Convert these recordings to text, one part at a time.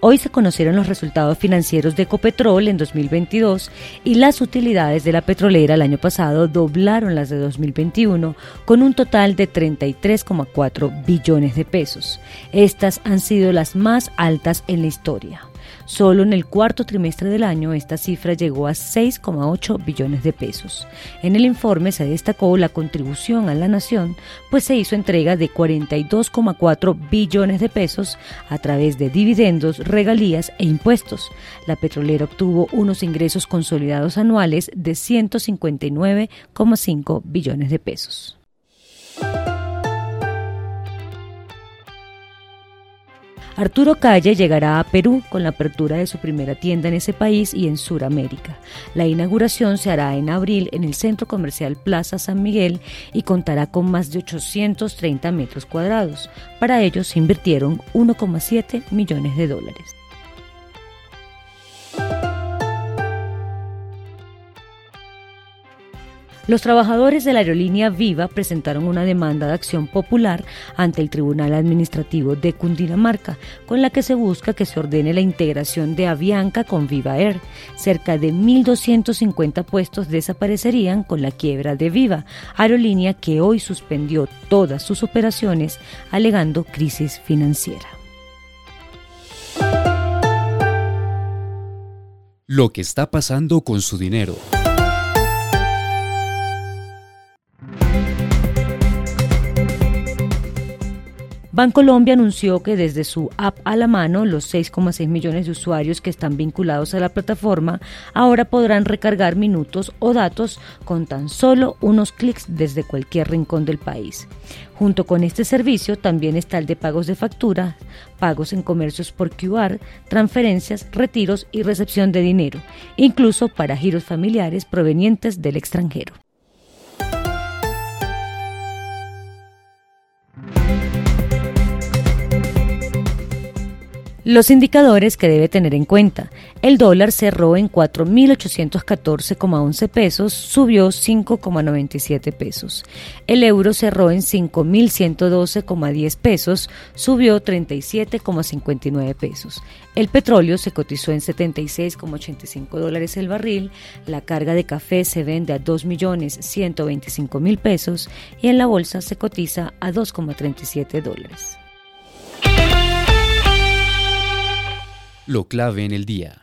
Hoy se conocieron los resultados financieros de Ecopetrol en 2022 y las utilidades de la petrolera el año pasado doblaron las de 2021 con un total de 33,4 billones de pesos. Estas han sido las más altas en la historia. Solo en el cuarto trimestre del año esta cifra llegó a 6,8 billones de pesos. En el informe se destacó la contribución a la nación, pues se hizo entrega de 42,4 billones de pesos a través de dividendos, regalías e impuestos. La petrolera obtuvo unos ingresos consolidados anuales de 159,5 billones de pesos. Arturo Calle llegará a Perú con la apertura de su primera tienda en ese país y en Sudamérica. La inauguración se hará en abril en el centro comercial Plaza San Miguel y contará con más de 830 metros cuadrados. Para ello se invirtieron 1,7 millones de dólares. Los trabajadores de la aerolínea Viva presentaron una demanda de acción popular ante el Tribunal Administrativo de Cundinamarca, con la que se busca que se ordene la integración de Avianca con Viva Air. Cerca de 1.250 puestos desaparecerían con la quiebra de Viva, aerolínea que hoy suspendió todas sus operaciones alegando crisis financiera. Lo que está pasando con su dinero. Bancolombia anunció que desde su app a la mano, los 6,6 millones de usuarios que están vinculados a la plataforma ahora podrán recargar minutos o datos con tan solo unos clics desde cualquier rincón del país. Junto con este servicio también está el de pagos de factura, pagos en comercios por QR, transferencias, retiros y recepción de dinero, incluso para giros familiares provenientes del extranjero. Los indicadores que debe tener en cuenta. El dólar cerró en 4.814,11 pesos, subió 5,97 pesos. El euro cerró en 5.112,10 pesos, subió 37,59 pesos. El petróleo se cotizó en 76,85 dólares el barril. La carga de café se vende a 2.125.000 pesos y en la bolsa se cotiza a 2,37 dólares. Lo clave en el día.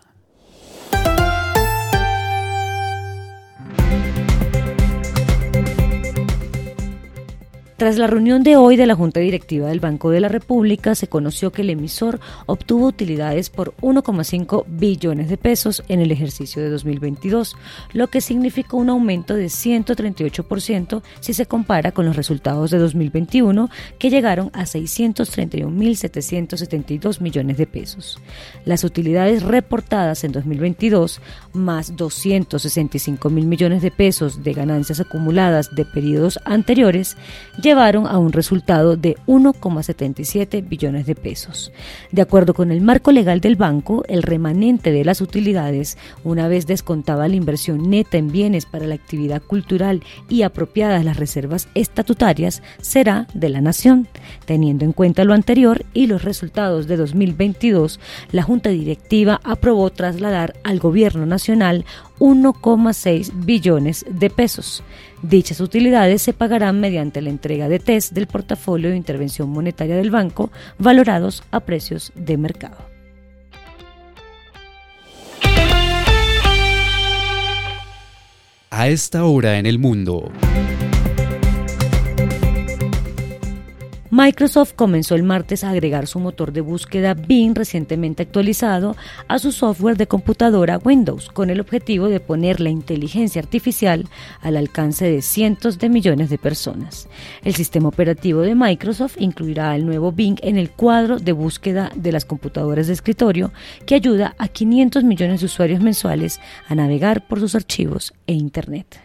Tras la reunión de hoy de la Junta Directiva del Banco de la República, se conoció que el emisor obtuvo utilidades por 1,5 billones de pesos en el ejercicio de 2022, lo que significó un aumento de 138% si se compara con los resultados de 2021, que llegaron a 631.772 millones de pesos. Las utilidades reportadas en 2022, más 265 mil millones de pesos de ganancias acumuladas de periodos anteriores, llevaron a un resultado de 1,77 billones de pesos. De acuerdo con el marco legal del banco, el remanente de las utilidades, una vez descontaba la inversión neta en bienes para la actividad cultural y apropiadas las reservas estatutarias, será de la nación. Teniendo en cuenta lo anterior y los resultados de 2022, la Junta Directiva aprobó trasladar al Gobierno Nacional 1,6 billones de pesos. Dichas utilidades se pagarán mediante la entrega de test del portafolio de intervención monetaria del banco valorados a precios de mercado. A esta hora en el mundo. Microsoft comenzó el martes a agregar su motor de búsqueda Bing recientemente actualizado a su software de computadora Windows con el objetivo de poner la inteligencia artificial al alcance de cientos de millones de personas. El sistema operativo de Microsoft incluirá el nuevo Bing en el cuadro de búsqueda de las computadoras de escritorio que ayuda a 500 millones de usuarios mensuales a navegar por sus archivos e Internet.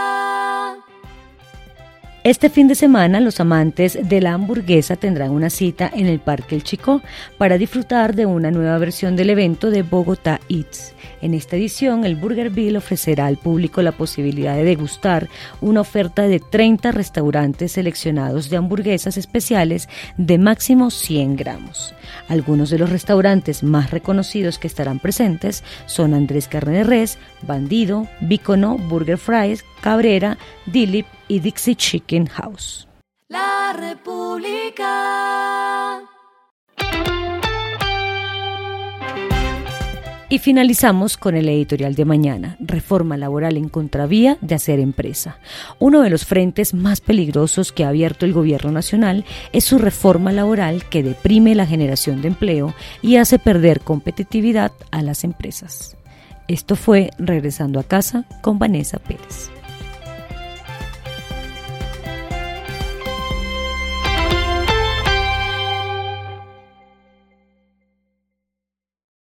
Este fin de semana los amantes de la hamburguesa tendrán una cita en el Parque El Chico para disfrutar de una nueva versión del evento de Bogotá Eats. En esta edición, el Burger Bill ofrecerá al público la posibilidad de degustar una oferta de 30 restaurantes seleccionados de hamburguesas especiales de máximo 100 gramos. Algunos de los restaurantes más reconocidos que estarán presentes son Andrés Carne de Res, Bandido, Bicono, Burger Fries, Cabrera, Dilip y Dixie Chicken House. La República. Y finalizamos con el editorial de mañana, Reforma Laboral en contravía de hacer empresa. Uno de los frentes más peligrosos que ha abierto el gobierno nacional es su reforma laboral que deprime la generación de empleo y hace perder competitividad a las empresas. Esto fue Regresando a casa con Vanessa Pérez.